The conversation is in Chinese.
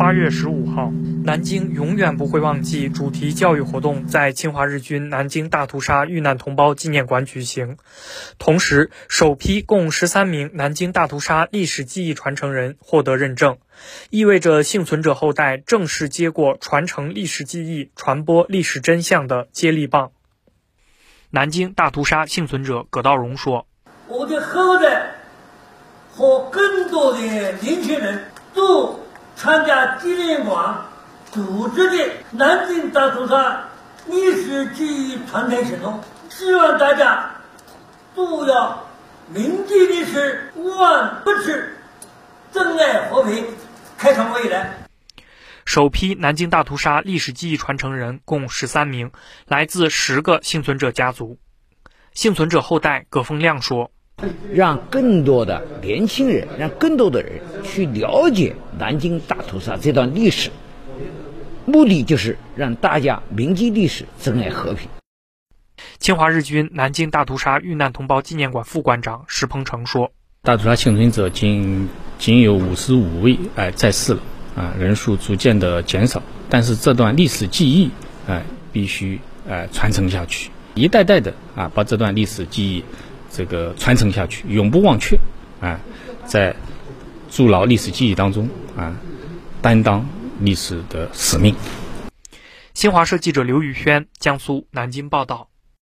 八月十五号，南京永远不会忘记主题教育活动在侵华日军南京大屠杀遇难同胞纪念馆举行。同时，首批共十三名南京大屠杀历史记忆传承人获得认证，意味着幸存者后代正式接过传承历史记忆、传播历史真相的接力棒。南京大屠杀幸存者葛道荣说：“我的后代和更多的年轻人都。”参加纪念馆组织的南京大屠杀历史记忆传承行动，希望大家都要铭记历史，万不耻，珍爱和平，开创未来。首批南京大屠杀历史记忆传承人共十三名，来自十个幸存者家族。幸存者后代葛峰亮说。让更多的年轻人，让更多的人去了解南京大屠杀这段历史，目的就是让大家铭记历史，珍爱和平。侵华日军南京大屠杀遇难同胞纪念馆副馆长石鹏程说：“大屠杀幸存者仅仅有五十五位，哎，在世了，啊，人数逐渐的减少。但是这段历史记忆，哎，必须哎传承下去，一代代的啊，把这段历史记忆。”这个传承下去，永不忘却，啊，在筑牢历史记忆当中啊，担当历史的使命。新华社记者刘宇轩，江苏南京报道。